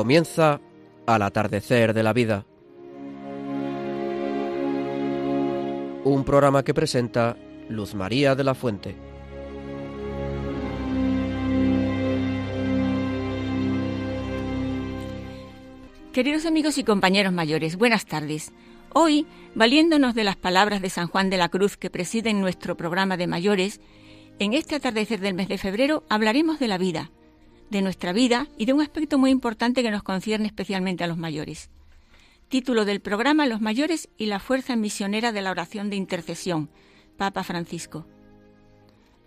Comienza al atardecer de la vida. Un programa que presenta Luz María de la Fuente. Queridos amigos y compañeros mayores, buenas tardes. Hoy, valiéndonos de las palabras de San Juan de la Cruz que presiden nuestro programa de mayores, en este atardecer del mes de febrero hablaremos de la vida, de nuestra vida y de un aspecto muy importante que nos concierne especialmente a los mayores. Título del programa Los mayores y la fuerza misionera de la oración de intercesión, Papa Francisco.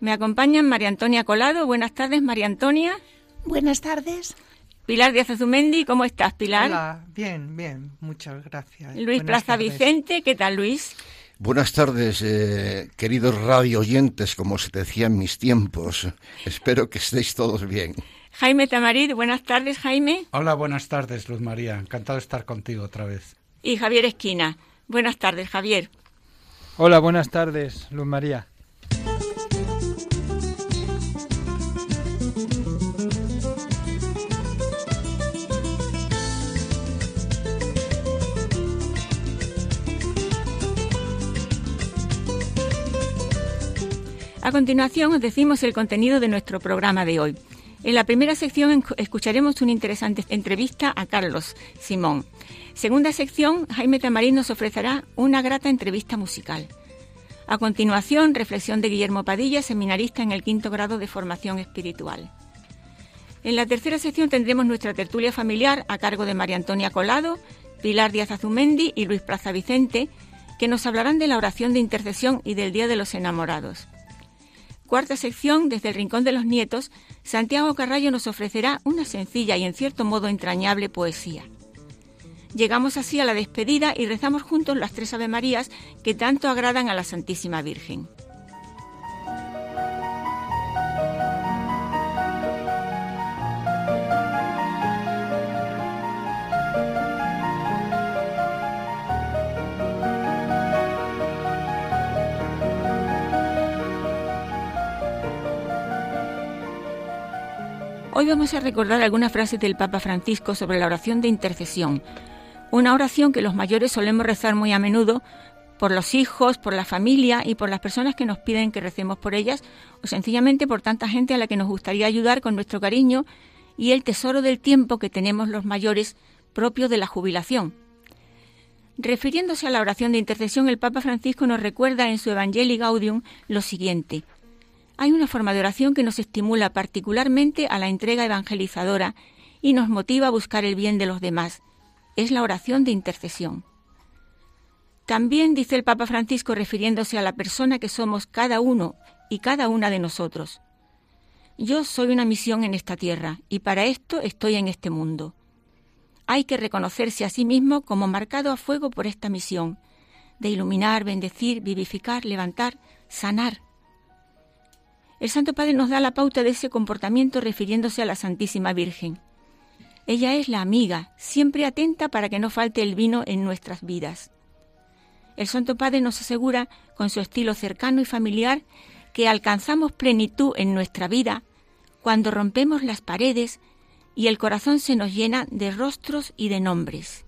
Me acompañan María Antonia Colado. Buenas tardes, María Antonia. Buenas tardes. Pilar Díaz Azumendi, ¿cómo estás, Pilar? Hola, bien, bien, muchas gracias. Luis Plaza Vicente, ¿qué tal, Luis? Buenas tardes, eh, queridos radio oyentes, como se decía en mis tiempos. Espero que estéis todos bien. Jaime Tamarit, buenas tardes, Jaime. Hola, buenas tardes, Luz María. Encantado de estar contigo otra vez. Y Javier Esquina. Buenas tardes, Javier. Hola, buenas tardes, Luz María. A continuación os decimos el contenido de nuestro programa de hoy. En la primera sección escucharemos una interesante entrevista a Carlos Simón. Segunda sección, Jaime Tamarín nos ofrecerá una grata entrevista musical. A continuación, reflexión de Guillermo Padilla, seminarista en el quinto grado de formación espiritual. En la tercera sección tendremos nuestra tertulia familiar a cargo de María Antonia Colado, Pilar Díaz Azumendi y Luis Plaza Vicente, que nos hablarán de la oración de intercesión y del Día de los Enamorados. Cuarta sección, desde el Rincón de los Nietos, Santiago Carrallo nos ofrecerá una sencilla y en cierto modo entrañable poesía. Llegamos así a la despedida y rezamos juntos las tres Ave Marías que tanto agradan a la Santísima Virgen. Hoy vamos a recordar algunas frases del Papa Francisco sobre la oración de intercesión, una oración que los mayores solemos rezar muy a menudo por los hijos, por la familia y por las personas que nos piden que recemos por ellas o sencillamente por tanta gente a la que nos gustaría ayudar con nuestro cariño y el tesoro del tiempo que tenemos los mayores propio de la jubilación. Refiriéndose a la oración de intercesión, el Papa Francisco nos recuerda en su Evangelii Gaudium lo siguiente. Hay una forma de oración que nos estimula particularmente a la entrega evangelizadora y nos motiva a buscar el bien de los demás. Es la oración de intercesión. También dice el Papa Francisco refiriéndose a la persona que somos cada uno y cada una de nosotros. Yo soy una misión en esta tierra y para esto estoy en este mundo. Hay que reconocerse a sí mismo como marcado a fuego por esta misión, de iluminar, bendecir, vivificar, levantar, sanar, el Santo Padre nos da la pauta de ese comportamiento refiriéndose a la Santísima Virgen. Ella es la amiga, siempre atenta para que no falte el vino en nuestras vidas. El Santo Padre nos asegura, con su estilo cercano y familiar, que alcanzamos plenitud en nuestra vida cuando rompemos las paredes y el corazón se nos llena de rostros y de nombres.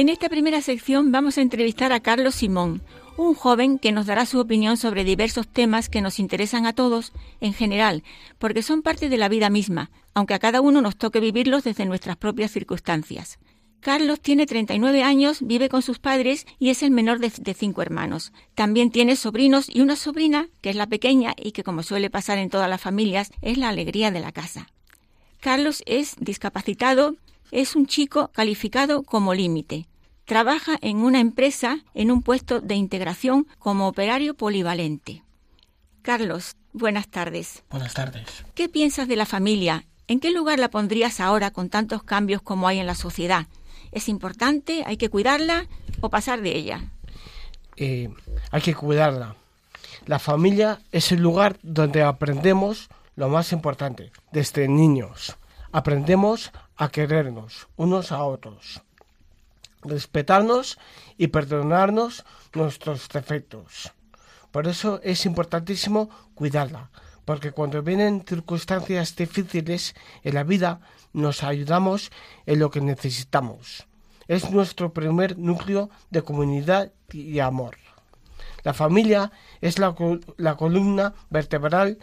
En esta primera sección vamos a entrevistar a Carlos Simón, un joven que nos dará su opinión sobre diversos temas que nos interesan a todos en general, porque son parte de la vida misma, aunque a cada uno nos toque vivirlos desde nuestras propias circunstancias. Carlos tiene 39 años, vive con sus padres y es el menor de, cinco hermanos. También tiene sobrinos y una sobrina, que es la pequeña y que, como suele pasar en todas las familias, es la alegría de la casa. Carlos es discapacitado, es un chico calificado como límite. Trabaja en una empresa en un puesto de integración como operario polivalente. Carlos, buenas tardes. Buenas tardes. ¿Qué piensas de la familia? ¿En qué lugar la pondrías ahora con tantos cambios como hay en la sociedad? ¿Es importante? ¿Hay que cuidarla o pasar de ella? Eh, hay que cuidarla. La familia es el lugar donde aprendemos lo más importante, desde niños. Aprendemos a querernos unos a otros, respetarnos y perdonarnos nuestros defectos. Por eso es importantísimo cuidarla, porque cuando vienen circunstancias difíciles en la vida nos ayudamos en lo que necesitamos. Es nuestro primer núcleo de comunidad y amor. La familia es la, la columna vertebral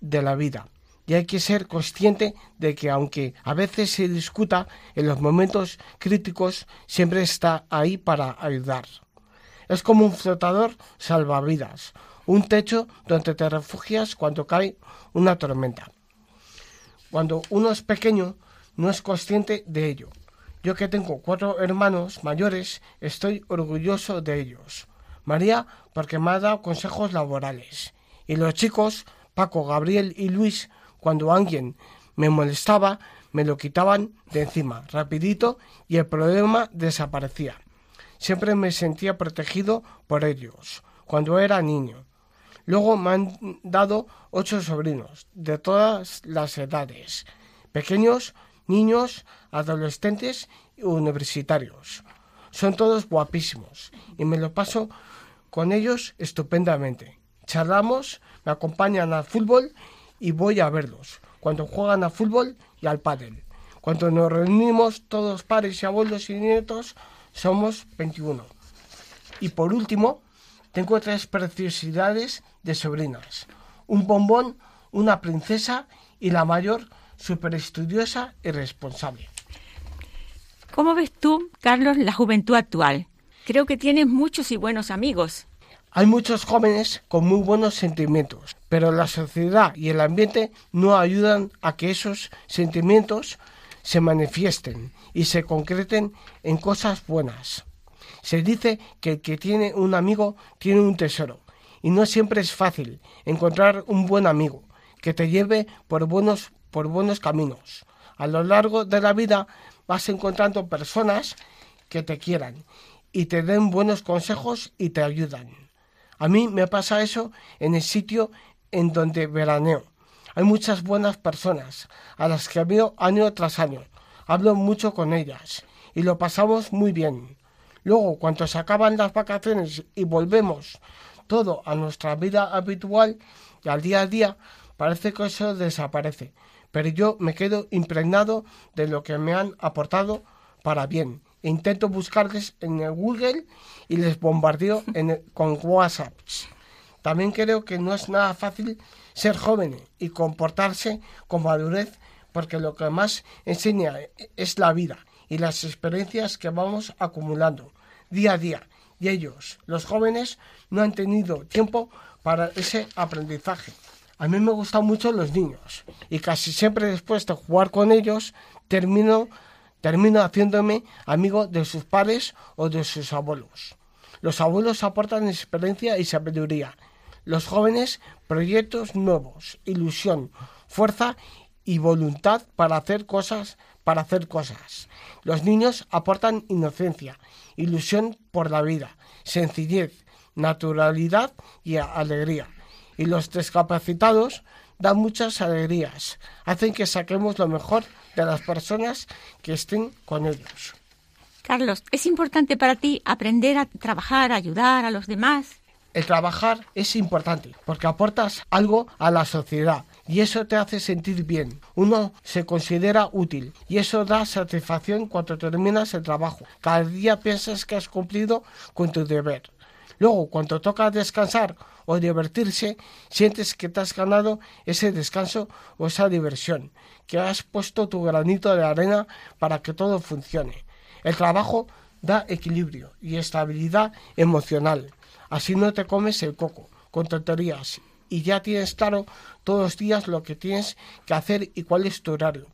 de la vida y hay que ser consciente de que aunque a veces se discuta, en los momentos críticos siempre está ahí para ayudar. Es como un flotador salvavidas, un techo donde te refugias cuando cae una tormenta. Cuando uno es pequeño, no es consciente de ello. Yo que tengo cuatro hermanos mayores, estoy orgulloso de ellos. María, porque me ha dado consejos laborales. Y los chicos, Paco, Gabriel y Luis, cuando alguien me molestaba, me lo quitaban de encima, rapidito, y el problema desaparecía. Siempre me sentía protegido por ellos, cuando era niño. Luego me han dado ocho sobrinos, de todas las edades, pequeños, niños, adolescentes y universitarios. Son todos guapísimos y me lo paso con ellos estupendamente. Charlamos, me acompañan al fútbol y voy a verlos cuando juegan a fútbol y al pádel. Cuando nos reunimos todos padres y abuelos y nietos somos 21. Y por último, tengo tres preciosidades de sobrinas. Un bombón, una princesa y la mayor súper estudiosa y responsable. ¿Cómo ves tú, Carlos, la juventud actual? Creo que tienes muchos y buenos amigos. Hay muchos jóvenes con muy buenos sentimientos, pero la sociedad y el ambiente no ayudan a que esos sentimientos se manifiesten y se concreten en cosas buenas. Se dice que el que tiene un amigo tiene un tesoro, y no siempre es fácil encontrar un buen amigo que te lleve por buenos, por buenos caminos. A lo largo de la vida vas encontrando personas que te quieran y te den buenos consejos y te ayudan. A mí me pasa eso en el sitio en donde veraneo. Hay muchas buenas personas a las que veo año tras año. Hablo mucho con ellas y lo pasamos muy bien. Luego, cuando se acaban las vacaciones y volvemos todo a nuestra vida habitual y al día a día, parece que eso desaparece. Pero yo me quedo impregnado de lo que me han aportado para bien intento buscarles en el Google y les bombardeo con WhatsApp. También creo que no es nada fácil ser joven y comportarse con madurez porque lo que más enseña es la vida y las experiencias que vamos acumulando día a día. Y ellos, los jóvenes, no han tenido tiempo para ese aprendizaje. A mí me gustan mucho los niños y casi siempre después de jugar con ellos termino termino haciéndome amigo de sus padres o de sus abuelos. Los abuelos aportan experiencia y sabiduría. Los jóvenes, proyectos nuevos, ilusión, fuerza y voluntad para hacer cosas, para hacer cosas. Los niños aportan inocencia, ilusión por la vida, sencillez, naturalidad y alegría. Y los discapacitados dan muchas alegrías, hacen que saquemos lo mejor de las personas que estén con ellos. Carlos, ¿es importante para ti aprender a trabajar, a ayudar a los demás? El trabajar es importante porque aportas algo a la sociedad y eso te hace sentir bien. Uno se considera útil y eso da satisfacción cuando terminas el trabajo. Cada día piensas que has cumplido con tu deber. Luego, cuando toca descansar o divertirse, sientes que te has ganado ese descanso o esa diversión, que has puesto tu granito de arena para que todo funcione. El trabajo da equilibrio y estabilidad emocional. Así no te comes el coco con tonterías y ya tienes claro todos los días lo que tienes que hacer y cuál es tu horario.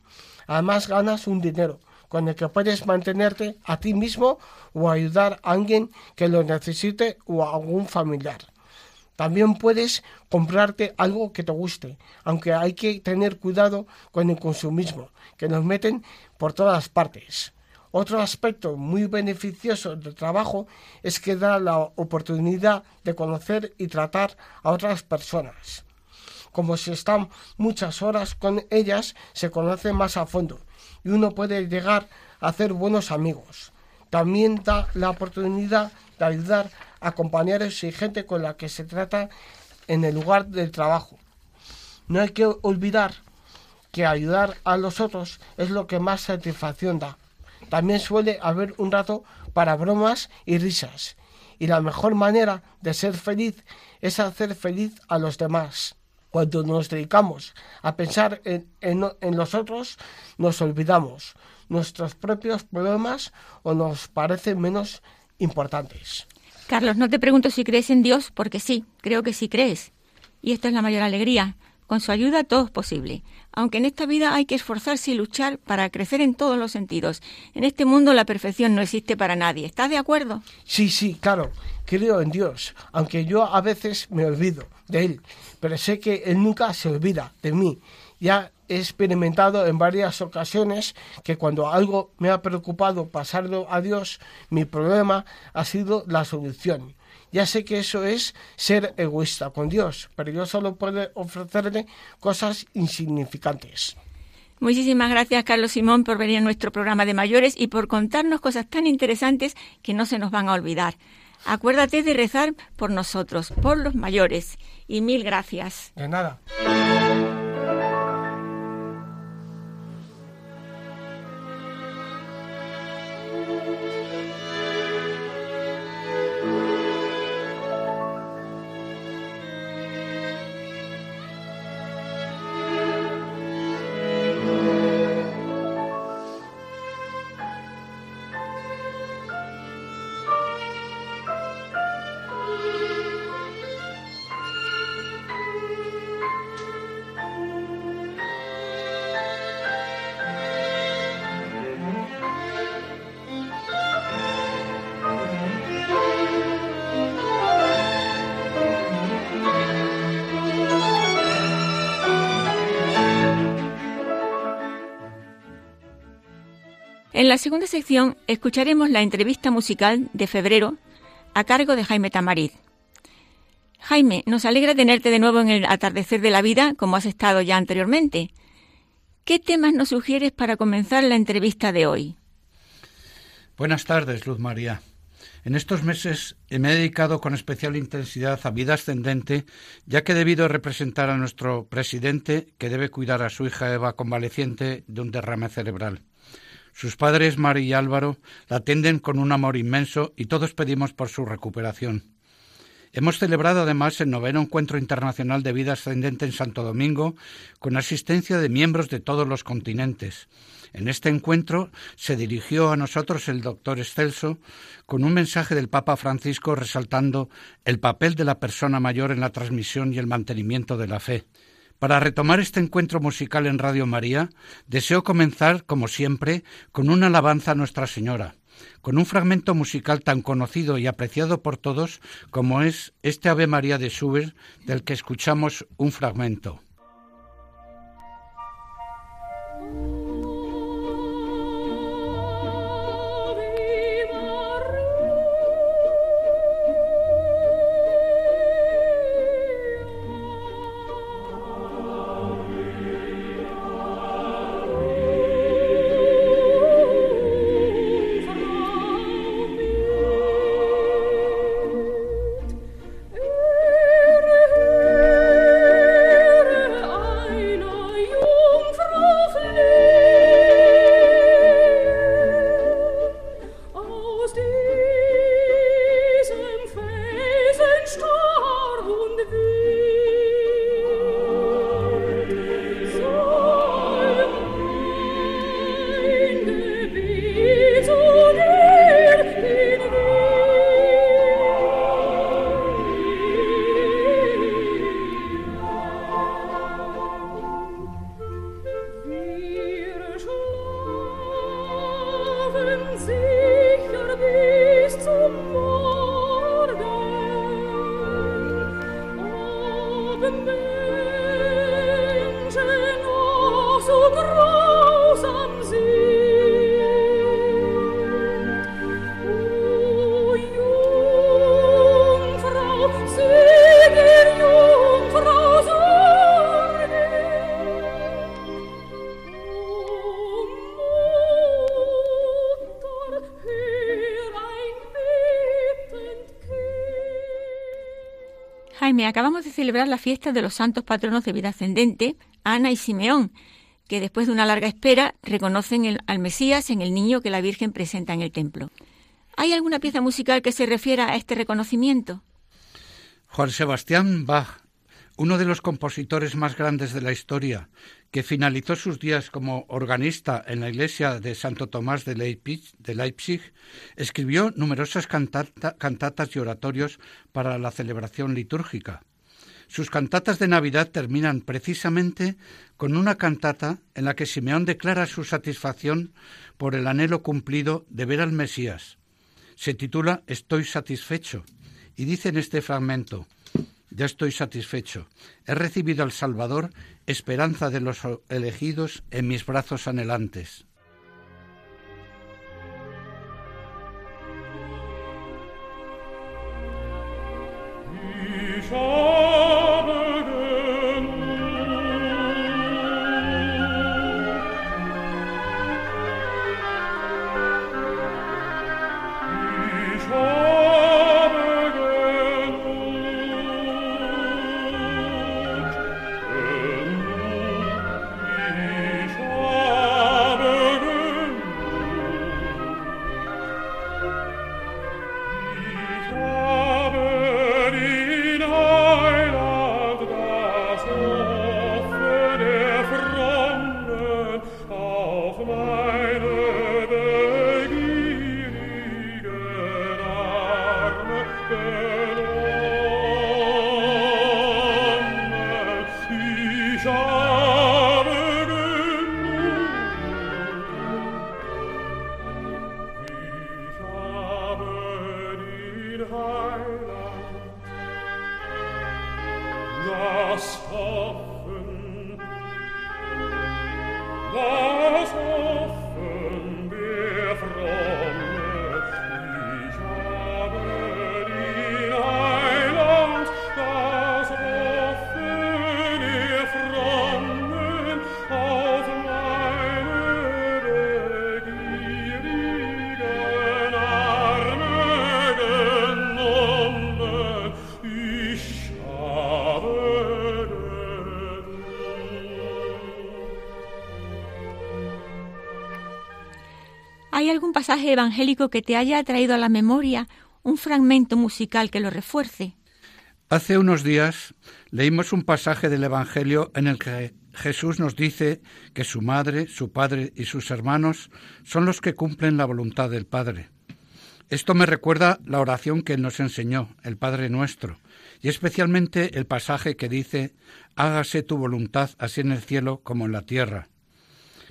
Además ganas un dinero con el que puedes mantenerte a ti mismo o ayudar a alguien que lo necesite o a algún familiar. También puedes comprarte algo que te guste, aunque hay que tener cuidado con el consumismo, que nos meten por todas partes. Otro aspecto muy beneficioso del trabajo es que da la oportunidad de conocer y tratar a otras personas. Como si están muchas horas con ellas, se conoce más a fondo y uno puede llegar a hacer buenos amigos. También da la oportunidad de ayudar a compañeros y gente con la que se trata en el lugar del trabajo. No hay que olvidar que ayudar a los otros es lo que más satisfacción da. También suele haber un rato para bromas y risas. Y la mejor manera de ser feliz es hacer feliz a los demás. Cuando nos dedicamos a pensar en, en los otros, nos olvidamos nuestros propios problemas o nos parecen menos importantes. Carlos, no te pregunto si crees en Dios, porque sí, creo que sí crees. Y esta es la mayor alegría. Con su ayuda todo es posible. Aunque en esta vida hay que esforzarse y luchar para crecer en todos los sentidos. En este mundo la perfección no existe para nadie. ¿Estás de acuerdo? Sí, sí, claro. Creo en Dios, aunque yo a veces me olvido de Él. Pero sé que Él nunca se olvida de mí. Ya he experimentado en varias ocasiones que cuando algo me ha preocupado pasarlo a Dios, mi problema ha sido la solución. Ya sé que eso es ser egoísta con Dios, pero yo solo puedo ofrecerle cosas insignificantes. Muchísimas gracias, Carlos Simón, por venir a nuestro programa de mayores y por contarnos cosas tan interesantes que no se nos van a olvidar. Acuérdate de rezar por nosotros, por los mayores. Y mil gracias. De nada. En la segunda sección escucharemos la entrevista musical de febrero a cargo de Jaime Tamariz. Jaime, nos alegra tenerte de nuevo en el atardecer de la vida, como has estado ya anteriormente. ¿Qué temas nos sugieres para comenzar la entrevista de hoy? Buenas tardes, Luz María. En estos meses me he dedicado con especial intensidad a vida ascendente, ya que debido representar a nuestro presidente, que debe cuidar a su hija Eva convaleciente de un derrame cerebral. Sus padres, Mari y Álvaro, la atienden con un amor inmenso y todos pedimos por su recuperación. Hemos celebrado además el noveno encuentro internacional de vida ascendente en Santo Domingo, con asistencia de miembros de todos los continentes. En este encuentro se dirigió a nosotros el doctor Excelso con un mensaje del Papa Francisco resaltando el papel de la persona mayor en la transmisión y el mantenimiento de la fe. Para retomar este encuentro musical en Radio María, deseo comenzar, como siempre, con una alabanza a Nuestra Señora, con un fragmento musical tan conocido y apreciado por todos como es este Ave María de Schubert, del que escuchamos un fragmento. remember acabamos de celebrar la fiesta de los santos patronos de vida ascendente, Ana y Simeón, que después de una larga espera reconocen al Mesías en el niño que la Virgen presenta en el templo. ¿Hay alguna pieza musical que se refiera a este reconocimiento? Juan Sebastián Bach, uno de los compositores más grandes de la historia, que finalizó sus días como organista en la iglesia de Santo Tomás de Leipzig, escribió numerosas cantatas y oratorios para la celebración litúrgica. Sus cantatas de Navidad terminan precisamente con una cantata en la que Simeón declara su satisfacción por el anhelo cumplido de ver al Mesías. Se titula Estoy satisfecho y dice en este fragmento, ya estoy satisfecho. He recibido al Salvador, esperanza de los elegidos en mis brazos anhelantes. Pasaje evangélico que te haya traído a la memoria un fragmento musical que lo refuerce? Hace unos días leímos un pasaje del Evangelio en el que Jesús nos dice que su madre, su padre y sus hermanos son los que cumplen la voluntad del Padre. Esto me recuerda la oración que Él nos enseñó, el Padre nuestro, y especialmente el pasaje que dice, hágase tu voluntad así en el cielo como en la tierra.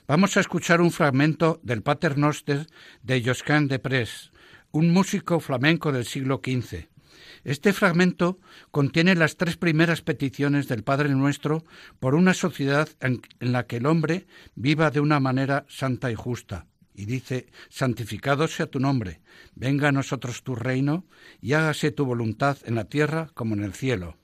Vamos a escuchar un fragmento del Pater Noster de Josquin de Pres, un músico flamenco del siglo XV. Este fragmento contiene las tres primeras peticiones del Padre Nuestro por una sociedad en, la que el hombre viva de una manera santa y justa. Y dice, santificado sea tu nombre, venga a nosotros tu reino y hágase tu voluntad en la tierra como en el cielo.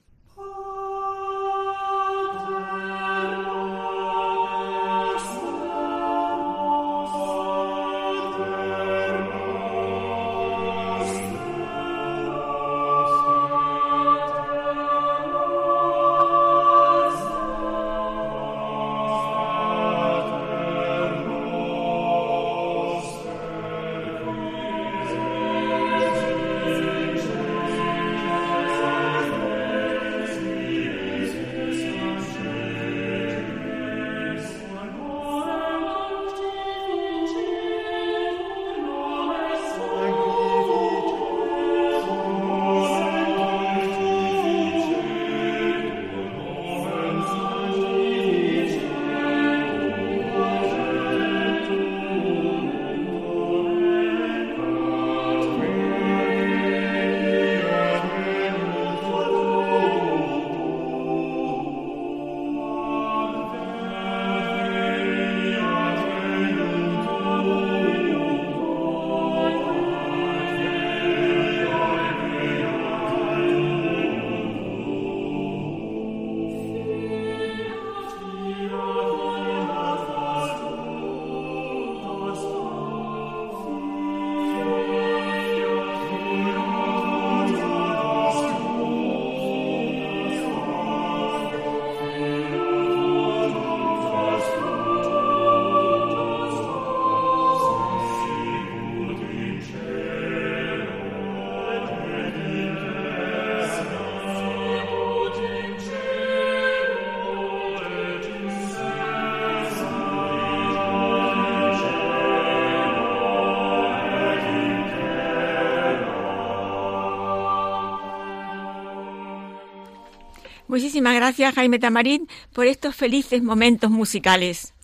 Muchísimas gracias, Jaime Tamarín, por estos felices momentos musicales.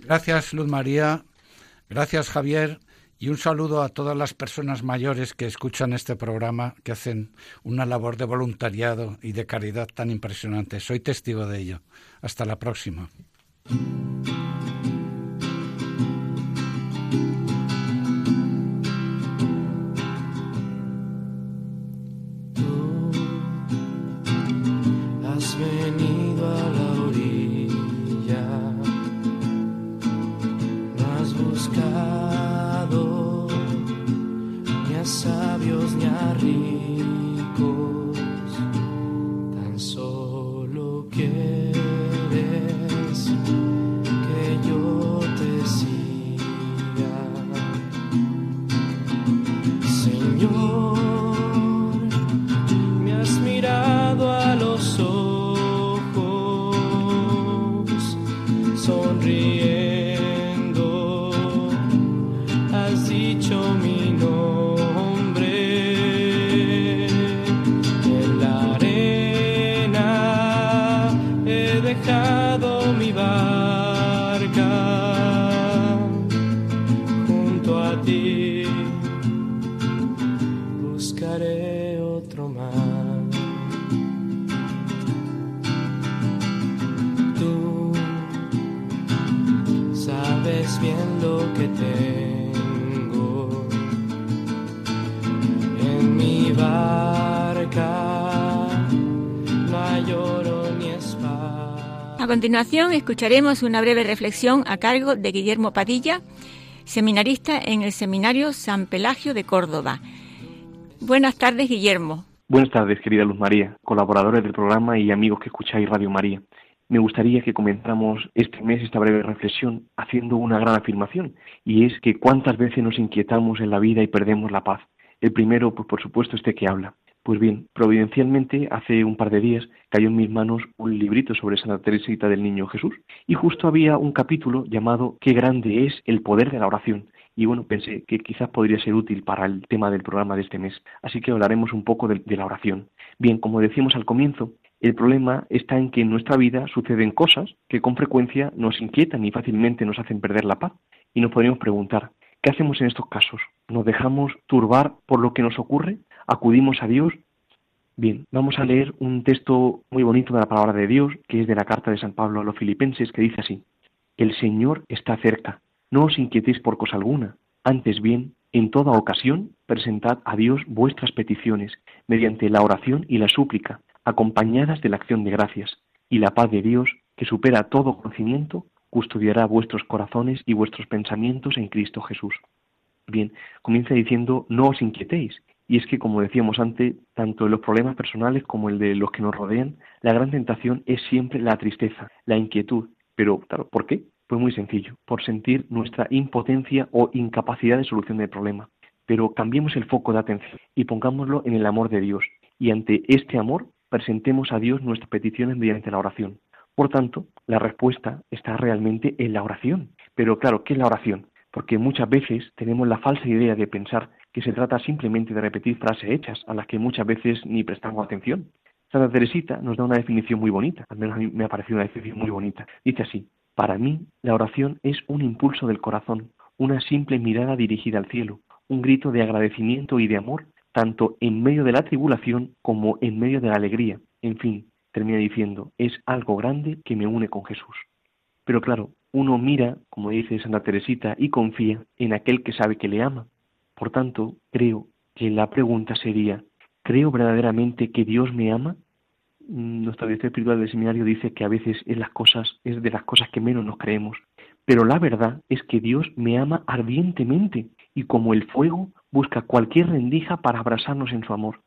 Gracias, Luz María. Gracias, Javier. Y un saludo a todas las personas mayores que escuchan este programa, que hacen una labor de voluntariado y de caridad tan impresionante. Soy testigo de ello. Hasta la próxima. Continuación escucharemos una breve reflexión a cargo de Guillermo Padilla, seminarista en el Seminario San Pelagio de Córdoba. Buenas tardes, Guillermo. Buenas tardes, querida Luz María, colaboradores del programa y amigos que escucháis Radio María. Me gustaría que comenzáramos este mes esta breve reflexión haciendo una gran afirmación, y es que cuántas veces nos inquietamos en la vida y perdemos la paz. El primero, pues por supuesto, este que habla, pues bien, providencialmente, hace un par de días cayó en mis manos un librito sobre Santa Teresita del Niño Jesús y justo había un capítulo llamado Qué grande es el poder de la oración. Y bueno, pensé que quizás podría ser útil para el tema del programa de este mes. Así que hablaremos un poco de, de la oración. Bien, como decimos al comienzo, el problema está en que en nuestra vida suceden cosas que con frecuencia nos inquietan y fácilmente nos hacen perder la paz. Y nos podríamos preguntar, ¿qué hacemos en estos casos? ¿Nos dejamos turbar por lo que nos ocurre? acudimos a Dios. Bien, vamos a leer un texto muy bonito de la palabra de Dios, que es de la carta de San Pablo a los filipenses, que dice así, El Señor está cerca, no os inquietéis por cosa alguna, antes bien, en toda ocasión, presentad a Dios vuestras peticiones, mediante la oración y la súplica, acompañadas de la acción de gracias, y la paz de Dios, que supera todo conocimiento, custodiará vuestros corazones y vuestros pensamientos en Cristo Jesús. Bien, comienza diciendo, no os inquietéis, y es que, como decíamos antes, tanto en los problemas personales como el de los que nos rodean, la gran tentación es siempre la tristeza, la inquietud. Pero, claro, ¿por qué? Pues muy sencillo, por sentir nuestra impotencia o incapacidad de solución del problema. Pero cambiemos el foco de atención y pongámoslo en el amor de Dios. Y ante este amor, presentemos a Dios nuestras peticiones mediante la oración. Por tanto, la respuesta está realmente en la oración. Pero claro, ¿qué es la oración? Porque muchas veces tenemos la falsa idea de pensar que se trata simplemente de repetir frases hechas a las que muchas veces ni prestamos atención. Santa Teresita nos da una definición muy bonita, al menos a mí me ha parecido una definición muy bonita. Dice así, para mí la oración es un impulso del corazón, una simple mirada dirigida al cielo, un grito de agradecimiento y de amor, tanto en medio de la tribulación como en medio de la alegría. En fin, termina diciendo, es algo grande que me une con Jesús. Pero claro, uno mira, como dice Santa Teresita, y confía en aquel que sabe que le ama, por tanto, creo que la pregunta sería, ¿creo verdaderamente que Dios me ama? Nuestra director espiritual del seminario dice que a veces es, las cosas, es de las cosas que menos nos creemos. Pero la verdad es que Dios me ama ardientemente y como el fuego busca cualquier rendija para abrazarnos en su amor.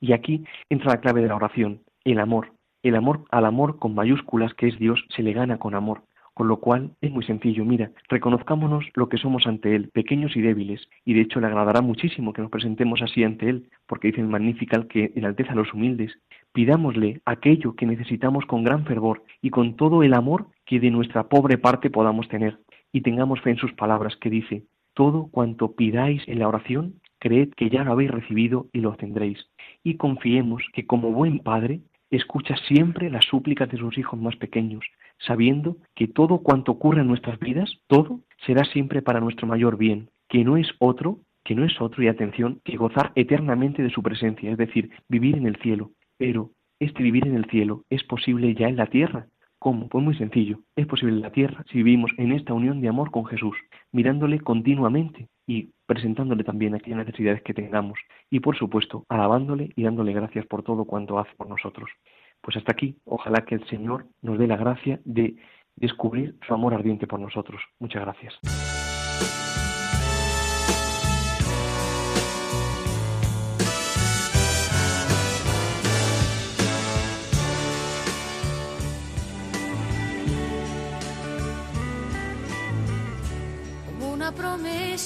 Y aquí entra la clave de la oración, el amor. El amor al amor con mayúsculas que es Dios se le gana con amor. Con lo cual es muy sencillo, mira, reconozcámonos lo que somos ante Él, pequeños y débiles, y de hecho le agradará muchísimo que nos presentemos así ante Él, porque dice en Magnifical que enalteza a los humildes. Pidámosle aquello que necesitamos con gran fervor y con todo el amor que de nuestra pobre parte podamos tener, y tengamos fe en sus palabras que dice, todo cuanto pidáis en la oración, creed que ya lo habéis recibido y lo tendréis. Y confiemos que como buen Padre escucha siempre las súplicas de sus hijos más pequeños, sabiendo que todo cuanto ocurre en nuestras vidas, todo será siempre para nuestro mayor bien, que no es otro, que no es otro, y atención, que gozar eternamente de su presencia, es decir, vivir en el cielo. Pero este vivir en el cielo es posible ya en la tierra. ¿Cómo? Pues muy sencillo. Es posible en la tierra si vivimos en esta unión de amor con Jesús, mirándole continuamente y presentándole también aquellas necesidades que tengamos. Y por supuesto, alabándole y dándole gracias por todo cuanto hace por nosotros. Pues hasta aquí, ojalá que el Señor nos dé la gracia de descubrir su amor ardiente por nosotros. Muchas gracias.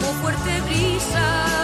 como fuerte brisa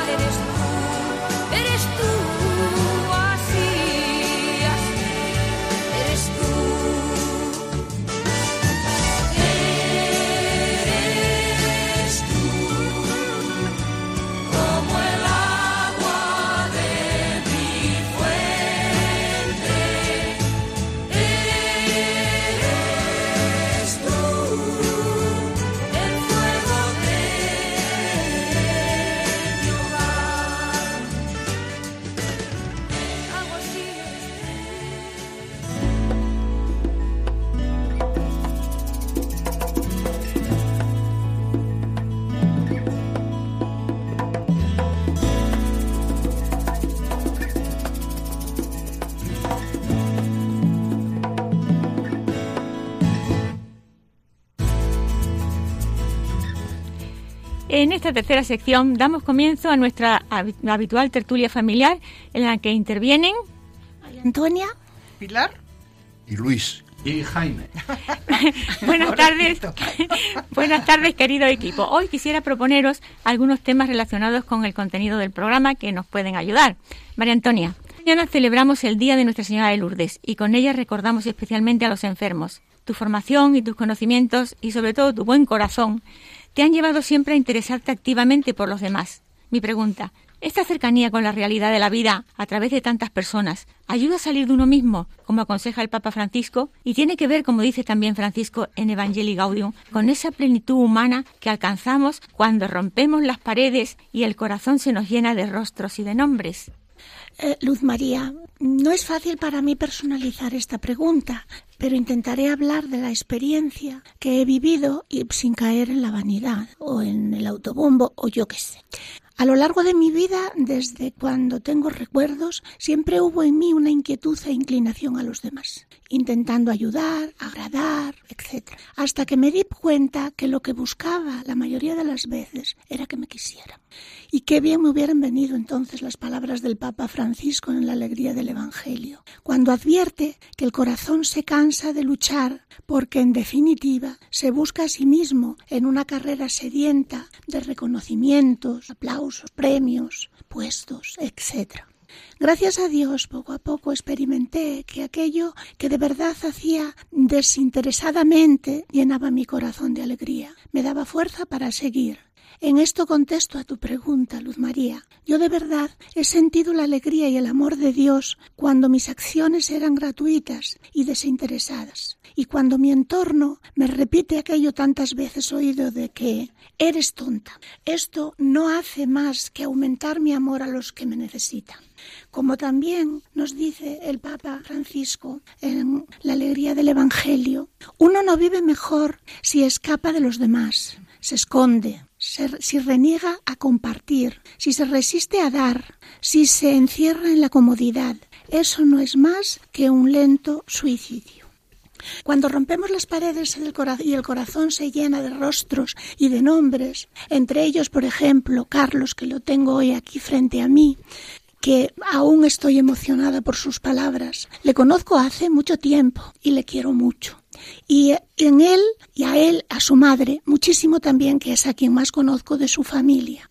esta tercera sección damos comienzo a nuestra habi- habitual tertulia familiar en la que intervienen Antonia, Pilar, Y Luis, Y Jaime. Buenas tardes. Buenas tardes, querido equipo. Hoy quisiera proponeros algunos temas relacionados con el contenido del programa que nos pueden ayudar. María Antonia, mañana celebramos el Día de Nuestra Señora de Lourdes y con ella recordamos especialmente a los enfermos. Tu formación y tus conocimientos y sobre todo tu buen corazón te han llevado siempre a interesarte activamente por los demás. Mi pregunta, ¿esta cercanía con la realidad de la vida a través de tantas personas ayuda a salir de uno mismo, como aconseja el Papa Francisco? Y tiene que ver, como dice también Francisco en Evangelii Gaudium, con esa plenitud humana que alcanzamos cuando rompemos las paredes y el corazón se nos llena de rostros y de nombres. Eh, Luz María, no es fácil para mí personalizar esta pregunta, pero intentaré hablar de la experiencia que he vivido y sin caer en la vanidad o en el autobombo o yo qué sé. A lo largo de mi vida, desde cuando tengo recuerdos, siempre hubo en mí una inquietud e inclinación a los demás, intentando ayudar, agradar, etc. Hasta que me di cuenta que lo que buscaba la mayoría de las veces era que me quisieran. Y qué bien me hubieran venido entonces las palabras del Papa Francisco en la alegría del Evangelio, cuando advierte que el corazón se cansa de luchar porque en definitiva se busca a sí mismo en una carrera sedienta de reconocimientos, aplausos, premios, puestos, etc. Gracias a Dios, poco a poco experimenté que aquello que de verdad hacía desinteresadamente llenaba mi corazón de alegría, me daba fuerza para seguir. En esto contesto a tu pregunta, Luz María. Yo de verdad he sentido la alegría y el amor de Dios cuando mis acciones eran gratuitas y desinteresadas, y cuando mi entorno me repite aquello tantas veces oído de que eres tonta. Esto no hace más que aumentar mi amor a los que me necesitan. Como también nos dice el Papa Francisco en la alegría del Evangelio, uno no vive mejor si escapa de los demás, se esconde, si reniega a compartir, si se resiste a dar, si se encierra en la comodidad. Eso no es más que un lento suicidio. Cuando rompemos las paredes y el corazón se llena de rostros y de nombres, entre ellos, por ejemplo, Carlos, que lo tengo hoy aquí frente a mí, que aún estoy emocionada por sus palabras. Le conozco hace mucho tiempo y le quiero mucho. Y en él y a él, a su madre, muchísimo también, que es a quien más conozco de su familia.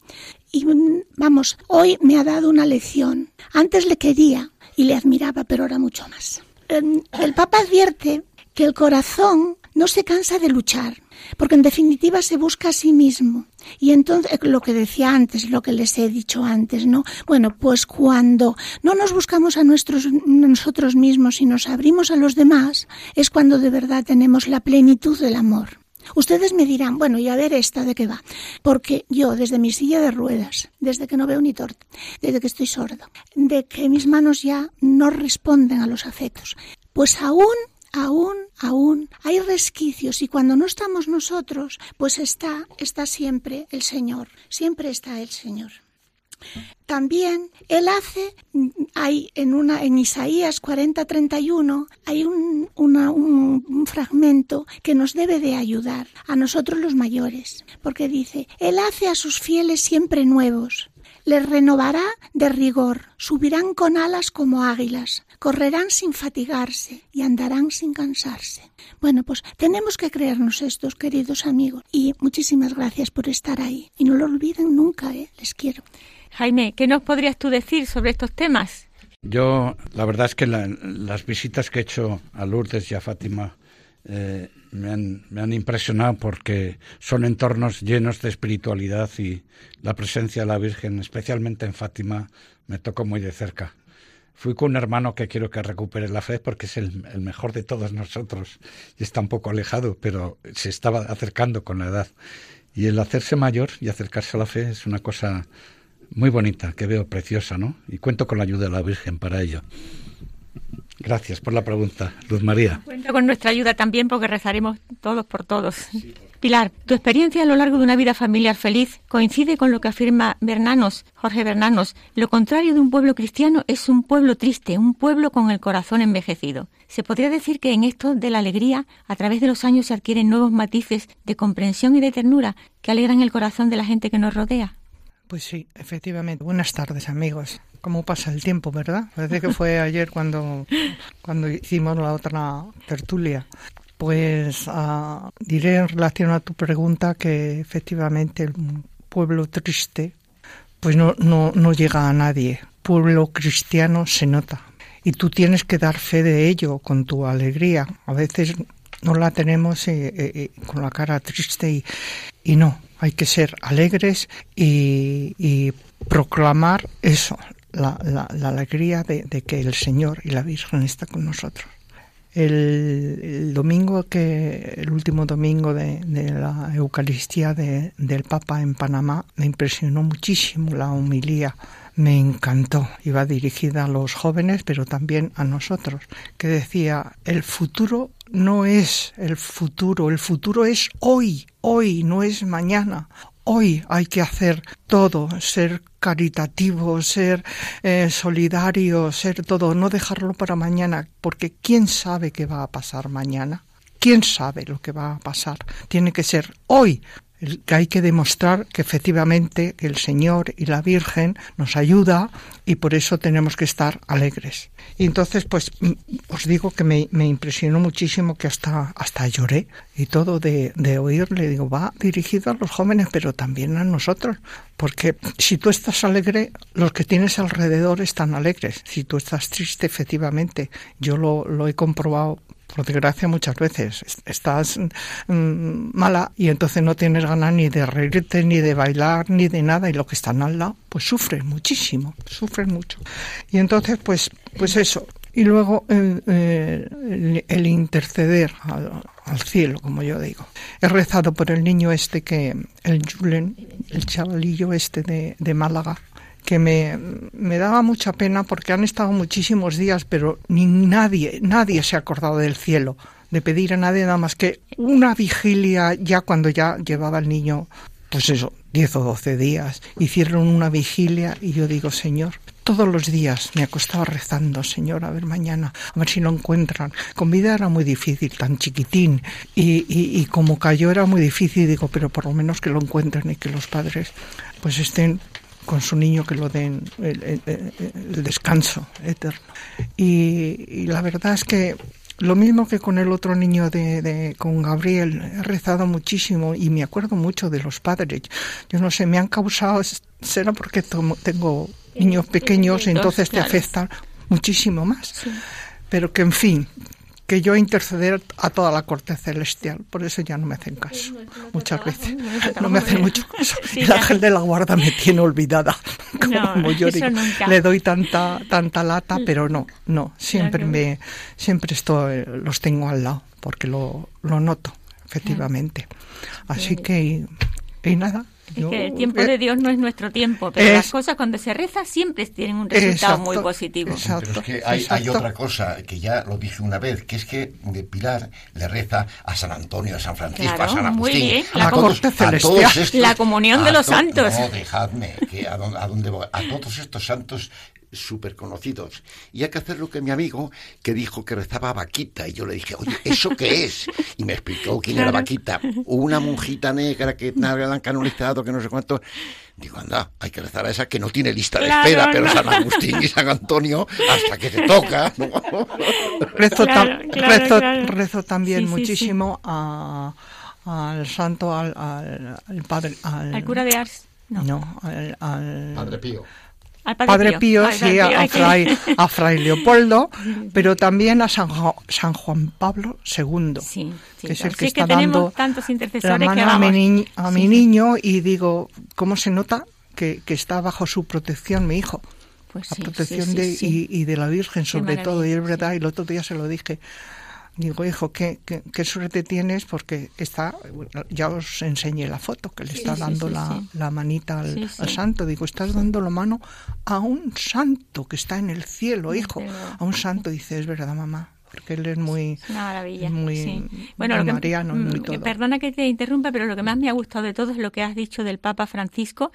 Y mm, vamos, hoy me ha dado una lección. Antes le quería y le admiraba, pero ahora mucho más. Em, el Papa advierte que el corazón no se cansa de luchar, porque en definitiva se busca a sí mismo. Y entonces, eh, lo que decía antes, lo que les he dicho antes, ¿no? Bueno, pues cuando no nos buscamos a nuestros, nosotros mismos y nos abrimos a los demás, es cuando de verdad tenemos la plenitud del amor. Ustedes me dirán, bueno, y a ver esta de qué va. Porque yo, desde mi silla de ruedas, desde que no veo ni torta, desde que estoy sordo, de que mis manos ya no responden a los afectos, pues aún aún, aún hay resquicios y cuando no estamos nosotros, pues está, está siempre el Señor, siempre está el Señor. También él hace, hay en una en Isaías 40:31 hay un, un fragmento que nos debe de ayudar a nosotros los mayores, porque dice, él hace a sus fieles siempre nuevos, les renovará de rigor, subirán con alas como águilas, correrán sin fatigarse y andarán sin cansarse. Bueno, pues tenemos que creernos estos, queridos amigos, y muchísimas gracias por estar ahí. Y no lo olviden nunca, ¿eh? les quiero. Jaime, ¿qué nos podrías tú decir sobre estos temas? Yo, la verdad es que las visitas que he hecho a Lourdes y a Fátima eh, me, han, me han impresionado porque son entornos llenos de espiritualidad y la presencia de la Virgen, especialmente en Fátima, me tocó muy de cerca. Fui con un hermano que quiero que recupere la fe porque es el, el, mejor de todos nosotros y está un poco alejado, pero se estaba acercando con la edad. Y el hacerse mayor y acercarse a la fe es una cosa muy bonita, que veo preciosa, ¿no? Y cuento con la ayuda de la Virgen para ello. Gracias por la pregunta, Luz María. Cuenta con nuestra ayuda también porque rezaremos todos por todos. Pilar, tu experiencia a lo largo de una vida familiar feliz coincide con lo que afirma Bernanos, Jorge Bernanos. Lo contrario de un pueblo cristiano es un pueblo triste, un pueblo con el corazón envejecido. Se podría decir que en esto de la alegría, a través de los años se adquieren nuevos matices de comprensión y de ternura que alegran el corazón de la gente que nos rodea. Pues sí, efectivamente. Buenas tardes, amigos. ¿Cómo pasa el tiempo, verdad? Parece que fue ayer cuando, cuando hicimos la otra tertulia. Pues uh, diré en relación a tu pregunta que efectivamente el pueblo triste pues no, no, no llega a nadie. Pueblo cristiano se nota. Y tú tienes que dar fe de ello con tu alegría. A veces no la tenemos eh, eh, con la cara triste y, y no, hay que ser alegres y, proclamar eso, la, alegría de, que el Señor y la Virgen están con nosotros. El, domingo que, el último domingo de, la Eucaristía del Papa en Panamá, me impresionó muchísimo la humilía me encantó. Iba dirigida a los jóvenes, pero también a nosotros, que decía, el futuro no es el futuro, el futuro es hoy, hoy, no es mañana. Hoy hay que hacer todo, ser caritativo, ser eh, solidario, ser todo, no dejarlo para mañana, porque ¿quién sabe qué va a pasar mañana? ¿Quién sabe lo que va a pasar? Tiene que ser hoy, que hay que demostrar que efectivamente el Señor y la Virgen nos ayuda y por eso tenemos que estar alegres. Y entonces, pues os digo que me, impresionó muchísimo que hasta, hasta lloré y todo de, de oírle. Digo, va dirigido a los jóvenes, pero también a nosotros. Porque si tú estás alegre, los que tienes alrededor están alegres. Si tú estás triste, efectivamente, yo lo, lo he comprobado por desgracia muchas veces estás mm, mala y entonces no tienes ganas ni de reírte, ni de bailar, ni de nada y lo que están al lado pues sufren muchísimo, sufren mucho. Y entonces pues, pues eso. Y luego el, interceder al, cielo, como yo digo. He rezado por el niño este que, el Julen, el chavalillo este de, de Málaga, que me, me, daba mucha pena porque han estado muchísimos días, pero ni nadie, nadie se ha acordado del cielo, de pedir a nadie nada más que una vigilia ya cuando ya llevaba el niño, pues eso, 10 o 12 días. Hicieron una vigilia y yo digo, Señor, todos los días me acostaba rezando, Señor, a ver mañana, a ver si lo encuentran. Con vida era muy difícil, tan chiquitín, y, y, como cayó era muy difícil, digo, pero por lo menos que lo encuentren y que los padres pues estén con su niño que lo den el, descanso eterno. Y, la verdad es que lo mismo que con el otro niño de, con Gabriel, he rezado muchísimo y me acuerdo mucho de los padres. Yo no sé, me han causado, será porque tengo niños pequeños, entonces te afecta muchísimo más. Pero que en fin, que yo interceder a toda la corte celestial. Por eso ya no me hacen caso. Muchas veces. No me hacen mucho caso. el ángel de la guarda me tiene olvidada. Como yo le doy tanta, tanta lata, pero no, no. Siempre me, siempre estoy, los tengo al lado, porque lo, lo noto, efectivamente. Así que, y nada, es que el tiempo de Dios no es nuestro tiempo, pero las cosas cuando se reza siempre tienen un resultado muy positivo. pero es que hay, otra cosa que ya lo dije una vez, que es que de Pilar le reza a San Antonio, a San Francisco, a San Agustín, La, a, todos, la comunión de los santos. No, dejadme, que a, dónde voy, a todos estos santos súper conocidos. Y hay que hacer lo que mi amigo, que dijo que rezaba vaquita. Y yo le dije, oye, ¿eso qué es? Y me explicó quién era vaquita. Una monjita negra que nadie la han canonizado, que no sé cuánto. Digo, anda, hay que rezar a esa que no tiene lista de espera, pero San Agustín y San Antonio, hasta que te toca. Rezo, también muchísimo al santo, al, al, padre. Al, cura de Ars. No, al, al, Padre Pío. Padre Pío, sí, a, fray, Leopoldo, pero también a San, San Juan Pablo II, que es el que está dando la mano a, mi, a mi niño y digo, ¿cómo se nota que, que está bajo su protección mi hijo? Pues la protección de, y, y, de la Virgen sobre todo, y es verdad, y el otro día se lo dije, Digo, hijo, ¿qué, qué, suerte tienes porque está, ya os enseñé la foto, que le está dando la, la, manita al, santo. Digo, estás dando la mano a un santo que está en el cielo, hijo. A un santo, dice, es verdad, mamá. Porque él es muy, Una maravilla. muy, bueno, mariano, muy mm, todo. Perdona que te interrumpa, pero lo que más me ha gustado de todo es lo que has dicho del Papa Francisco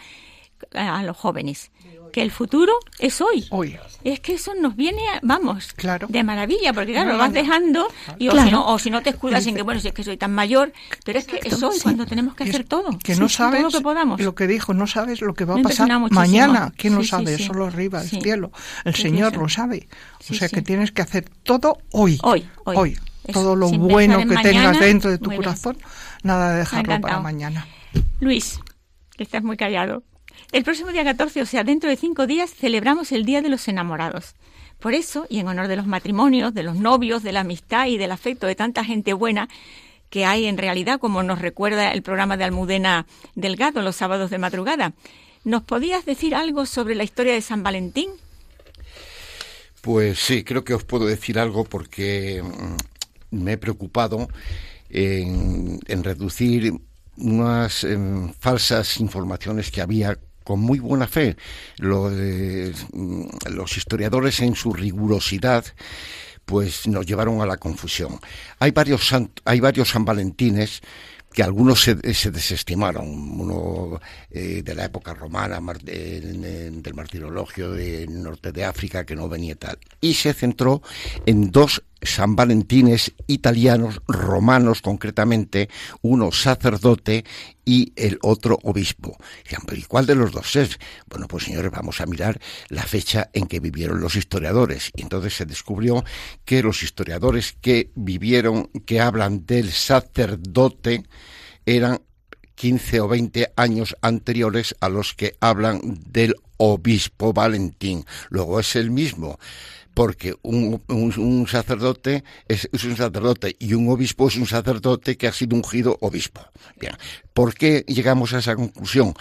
a los jóvenes que el futuro es hoy. Hoy. Es que eso nos viene, vamos, claro. de maravilla, porque claro, lo vas dejando y o, si no, o si no te escudas en que, bueno, si es que soy tan mayor, pero es que es hoy cuando tenemos que hacer todo. Que no sabes lo que, podamos. lo que dijo, no sabes lo que va a pasar mañana. ¿Quién lo sabe? Solo arriba, el cielo. El Señor lo sabe. O sea que tienes que hacer todo hoy. Hoy, hoy. todo lo bueno que tengas dentro de tu corazón, nada de dejarlo para mañana. Luis, que estás muy callado. El próximo día 14, o sea, dentro de cinco días, celebramos el Día de los Enamorados. Por eso, y en honor de los matrimonios, de los novios, de la amistad y del afecto de tanta gente buena que hay en realidad, como nos recuerda el programa de Almudena Delgado los sábados de madrugada, ¿nos podías decir algo sobre la historia de San Valentín? Pues sí, creo que os puedo decir algo porque mm, me he preocupado en, reducir unas em, falsas informaciones que había con muy buena fe. Mm, los historiadores en su rigurosidad pues nos llevaron a la confusión. Hay varios, hay varios San Valentines que algunos se, desestimaron, uno eh, de la época romana, del martirologio del norte de África, que no venía tal, y se centró en dos San Valentines italianos, romanos concretamente, uno sacerdote y el otro obispo. ¿y cuál de los dos es? Bueno, pues señores, vamos a mirar la fecha en que vivieron los historiadores. Y entonces se descubrió que los historiadores que vivieron, que hablan del sacerdote, eran 15 o 20 años anteriores a los que hablan del obispo Valentín. Luego es el mismo porque un, sacerdote es, un sacerdote y un obispo es un sacerdote que ha sido ungido obispo. Bien, ¿por qué llegamos a esa conclusión?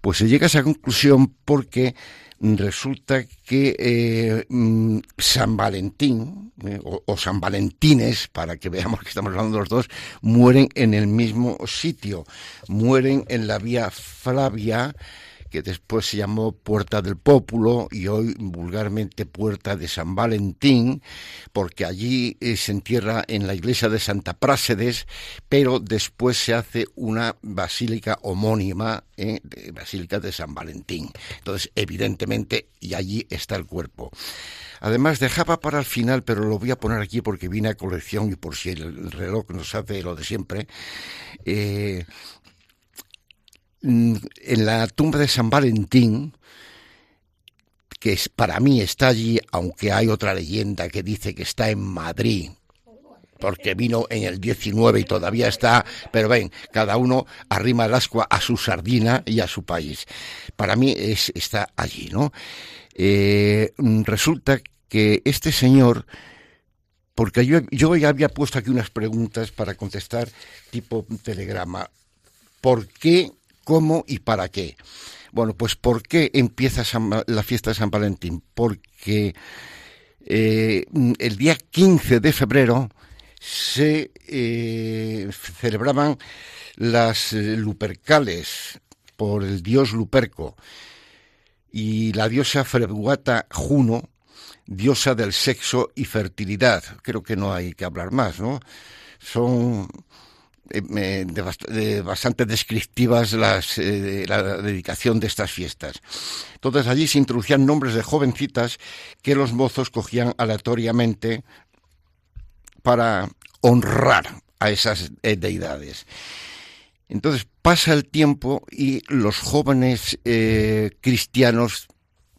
Pues se llega a esa conclusión porque resulta que eh, mm, San Valentín eh, o, o, San Valentines, para que veamos que estamos hablando los dos, mueren en el mismo sitio, mueren en la vía Flavia, que después se llamó Puerta del Pópulo y hoy vulgarmente Puerta de San Valentín, porque allí eh, se entierra en la iglesia de Santa Prásedes, pero después se hace una basílica homónima, eh, Basílica de San Valentín. Entonces, evidentemente, y allí está el cuerpo. Además, dejaba para el final, pero lo voy a poner aquí porque viene a colección y por si el reloj nos hace lo de siempre. Eh, en la tumba de San Valentín, que es, para mí está allí, aunque hay otra leyenda que dice que está en Madrid, porque vino en el 19 y todavía está, pero ven, cada uno arrima el ascua a su sardina y a su país. Para mí es, está allí, ¿no? Eh, resulta que este señor, porque yo, yo ya había puesto aquí unas preguntas para contestar tipo telegrama. ¿Por qué, cómo y para qué? Bueno, pues ¿por qué empieza la fiesta de San Valentín? Porque eh, el día 15 de febrero se eh, celebraban las Lupercales por el dios Luperco y la diosa Freguata Juno, diosa del sexo y fertilidad. Creo que no hay que hablar más, ¿no? Son eh, bastante descriptivas las, la dedicación de estas fiestas. Entonces allí se introducían nombres de jovencitas que los mozos cogían aleatoriamente para honrar a esas eh, deidades. Entonces pasa el tiempo y los jóvenes eh, cristianos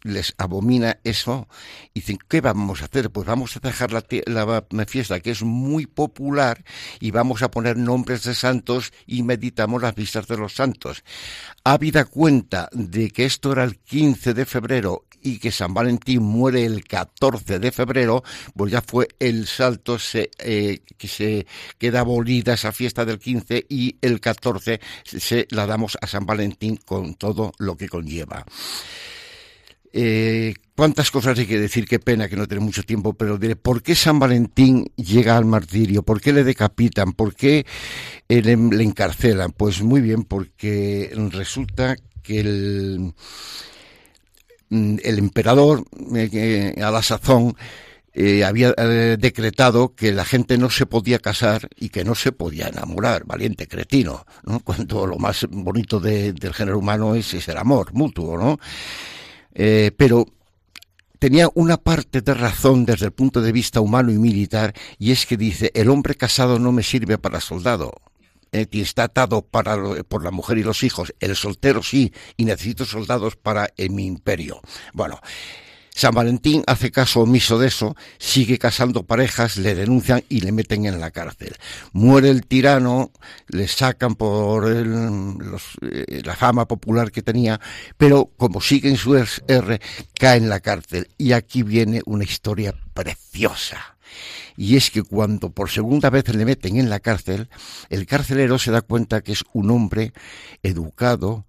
les abomina eso y dicen, ¿qué vamos a hacer? Pues vamos a dejar la, la, fiesta que es muy popular y vamos a poner nombres de santos y meditamos las vistas de los santos. Habida cuenta de que esto era el 15 de febrero y que San Valentín muere el 14 de febrero, pues ya fue el salto se, eh, que se queda abolida esa fiesta del 15 y el 14 se la damos a San Valentín con todo lo que conlleva. Eh, cuántas cosas hay que decir, qué pena que no tiene mucho tiempo, pero diré, ¿por qué San Valentín llega al martirio? ¿Por qué le decapitan? ¿Por qué eh, le encarcelan? Pues muy bien, porque resulta que el, Mm, emperador eh, a la sazón eh, había eh, decretado que la gente no se podía casar y que no se podía enamorar, valiente cretino, ¿no? Cuando lo más bonito del género humano es, el amor mutuo, ¿no? Pero tenía una parte de razón desde el punto de vista humano y militar, y es que dice, el hombre casado no me sirve para soldado, eh, está atado para, por la mujer y los hijos, el soltero sí, y necesito soldados para mi imperio. Bueno, San Valentín hace caso omiso de eso, sigue casando parejas, le denuncian y le meten en la cárcel. Muere el tirano, le sacan por eh, la fama popular que tenía, pero como sigue en su R, cae en la cárcel. Y aquí viene una historia preciosa y es que cuando por segunda vez le meten en la cárcel, el carcelero se da cuenta que es un hombre educado,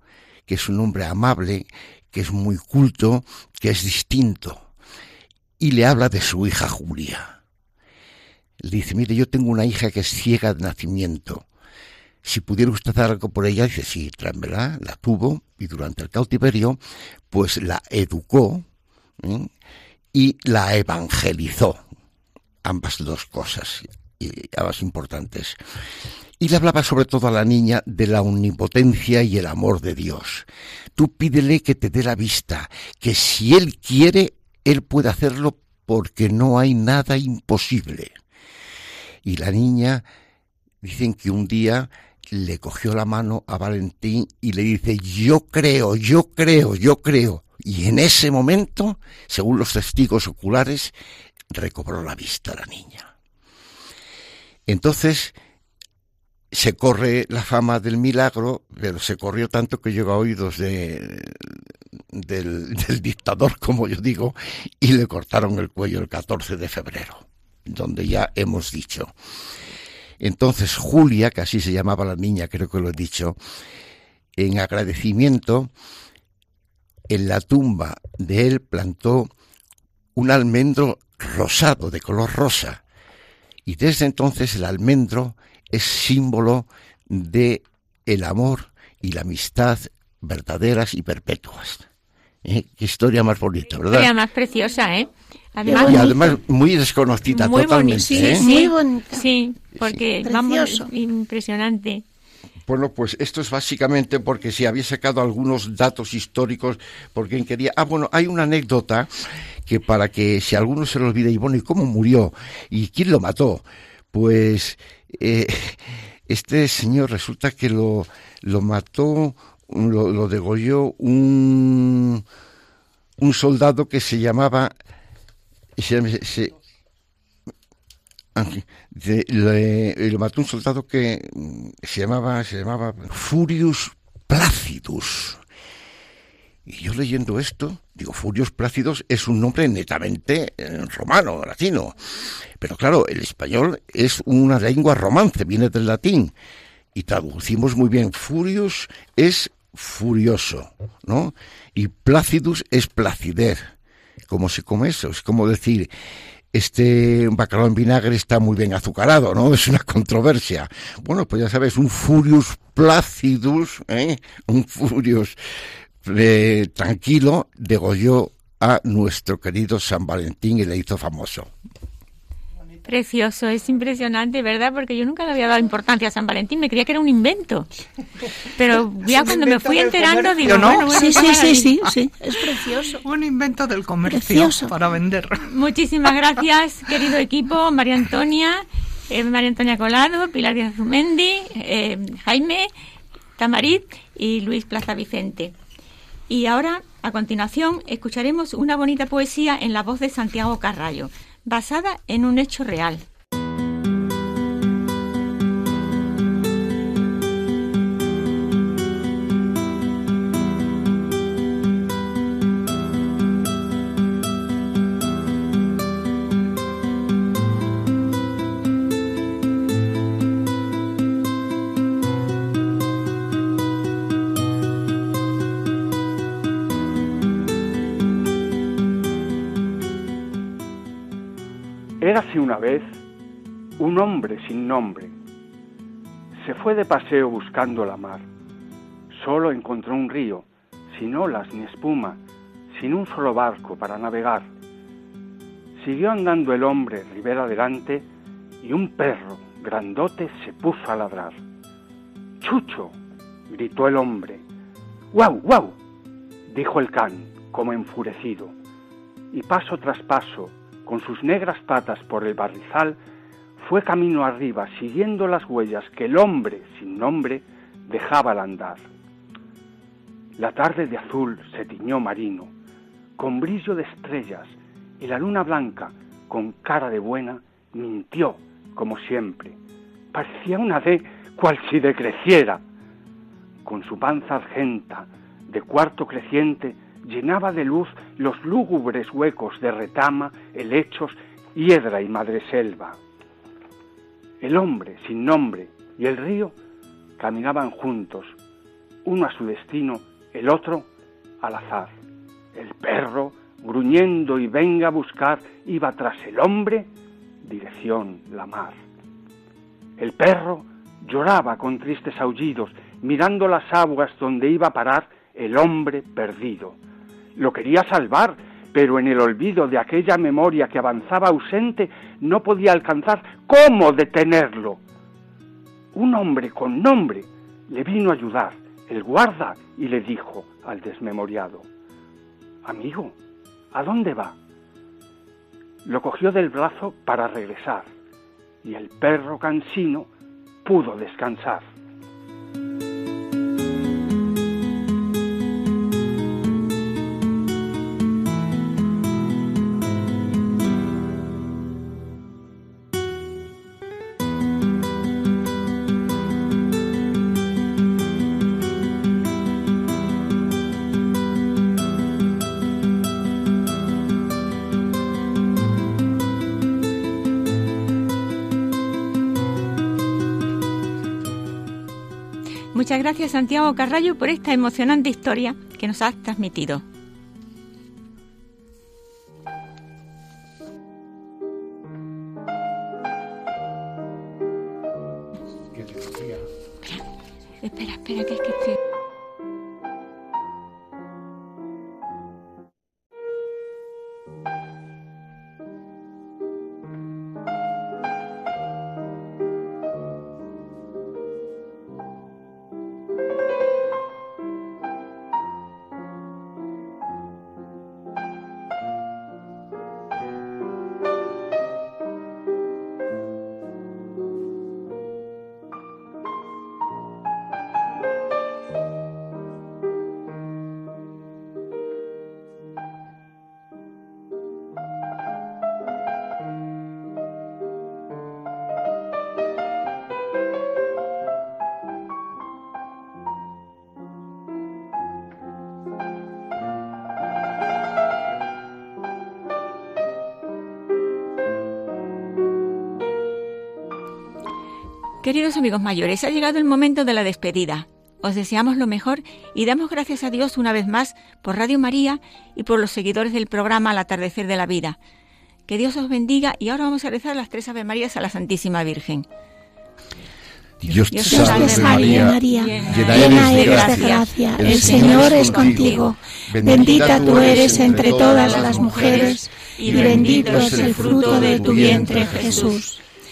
que es un hombre amable, que es muy culto, que es distinto, y le habla de su hija Julia. Le dice, mire, yo tengo una hija que es ciega de nacimiento. Si pudiera usted hacer algo por ella, dice, sí, tráemela, la tuvo, y durante el cautiverio, pues la educó ¿eh? y la evangelizó ambas dos cosas, y ambas importantes. Y le hablaba sobre todo a la niña de la omnipotencia y el amor de Dios. Tú pídele que te dé la vista, que si Él quiere, Él puede hacerlo porque no hay nada imposible. Y la niña, dicen que un día le cogió la mano a Valentín y le dice, yo creo, yo creo, yo creo. Y en ese momento, según los testigos oculares, recobró la vista la niña. Entonces se corre la fama del milagro, pero se corrió tanto que llegó a oídos de, del, del, dictador, como yo digo, y le cortaron el cuello el 14 de febrero, donde ya hemos dicho. Entonces Julia, que así se llamaba la niña, creo que lo he dicho, en agradecimiento, en la tumba de él plantó un almendro rosado, de color rosa. Y desde entonces el almendro es símbolo de el amor y la amistad verdaderas y perpetuas. ¿Eh? Qué historia más bonita, ¿verdad? Historia más preciosa, ¿eh? Además, y además muy desconocida totalmente. Sí, ¿eh? muy bonita. Sí, porque vamos, impresionante. Bueno, pues esto es básicamente porque si había sacado algunos datos históricos, porque quería. Ah, bueno, hay una anécdota que para que si alguno se lo olvide, y bueno, ¿y cómo murió? ¿Y quién lo mató? Pues eh, este señor resulta que lo, lo mató lo, lo degolló un, un soldado que se llamaba le- mató un soldado que mm, se llamaba se llamaba Furius Placidus y yo leyendo esto digo Furius Placidus es un nombre netamente eh, romano latino pero claro el español es una lengua romance viene del latín y traducimos muy bien furious es furioso, ¿no? Y placidus es placidez. ¿Cómo se come eso? Es como decir, este bacalao en vinagre está muy bien azucarado, ¿no? Es una controversia. Bueno, pues ya sabes, un furious placidus, ¿eh? Un furious eh, tranquilo degolló a nuestro querido San Valentín y le hizo famoso. Precioso, es impresionante, ¿verdad? Porque yo nunca le había dado importancia a San Valentín, me creía que era un invento. Pero ya cuando me fui enterando, comercio, digo, ¿no? bueno, bueno, Sí, sí, sí, sí, sí, es precioso. Un invento del comercio Precioso. para vender. Muchísimas gracias, querido equipo, María Antonia, eh, María Antonia Colado, Pilar Díaz Zumendi, eh, Jaime, Tamarit y Luis Plaza Vicente. Y ahora, a continuación, escucharemos una bonita poesía en la voz de Santiago Carrallo, basada en un hecho real. Una vez un hombre sin nombre. Se fue de paseo buscando la mar. Solo encontró un río, sin olas ni espuma, sin un solo barco para navegar. Siguió andando el hombre ribera adelante y un perro grandote se puso a ladrar. ¡Chucho! gritó el hombre. ¡Guau, guau! dijo el can, como enfurecido. Y paso tras paso, con sus negras patas por el barrizal, fue camino arriba, siguiendo las huellas que el hombre sin nombre dejaba al andar. La tarde de azul se tiñó marino, con brillo de estrellas, y la luna blanca, con cara de buena, mintió, como siempre. Parecía una D cual si decreciera. Con su panza argenta, de cuarto creciente, llenaba de luz los lúgubres huecos de retama, helechos, hiedra y madreselva. El hombre sin nombre y el río caminaban juntos, uno a su destino, el otro al azar. El perro, gruñendo y venga a buscar, iba tras el hombre, dirección la mar. El perro lloraba con tristes aullidos, mirando las aguas donde iba a parar el hombre perdido. Lo quería salvar, pero en el olvido de aquella memoria que avanzaba ausente no podía alcanzar cómo detenerlo. Un hombre con nombre le vino a ayudar, el guarda, y le dijo al desmemoriado, Amigo, ¿a dónde va? Lo cogió del brazo para regresar, y el perro cansino pudo descansar. Gracias Santiago Carrallo por esta emocionante historia que nos has transmitido. Queridos amigos mayores, ha llegado el momento de la despedida. Os deseamos lo mejor y damos gracias a Dios una vez más por Radio María y por los seguidores del programa Al atardecer de la vida. Que Dios os bendiga y ahora vamos a rezar las tres Ave Marías a la Santísima Virgen. Dios te salve María, María, llena eres de gracia, el Señor es contigo. Bendita tú eres entre todas las mujeres y bendito es el fruto de tu vientre Jesús.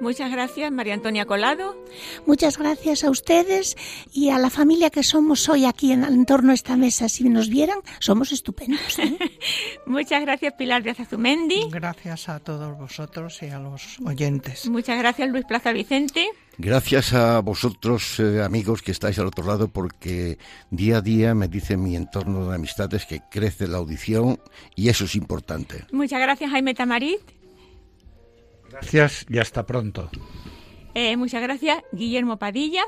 Muchas gracias, María Antonia Colado. Muchas gracias a ustedes y a la familia que somos hoy aquí en, en torno a esta mesa. Si nos vieran, somos estupendos. ¿eh? Muchas gracias, Pilar de Azumendi. Gracias a todos vosotros y a los oyentes. Muchas gracias, Luis Plaza Vicente. Gracias a vosotros, eh, amigos, que estáis al otro lado, porque día a día me dice mi entorno de amistades que crece la audición y eso es importante. Muchas gracias, Jaime Tamarit. Gracias y hasta pronto. Eh, muchas gracias, Guillermo Padilla.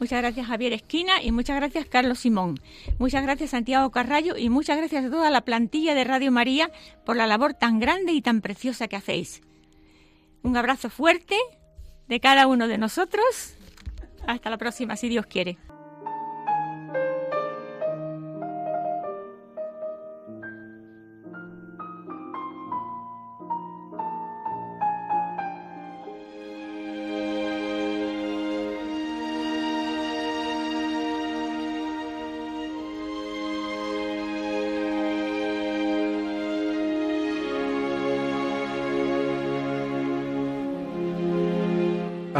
Muchas gracias, Javier Esquina. Y muchas gracias, Carlos Simón. Muchas gracias, Santiago Carrallo. Y muchas gracias a toda la plantilla de Radio María por la labor tan grande y tan preciosa que hacéis. Un abrazo fuerte de cada uno de nosotros. Hasta la próxima, si Dios quiere.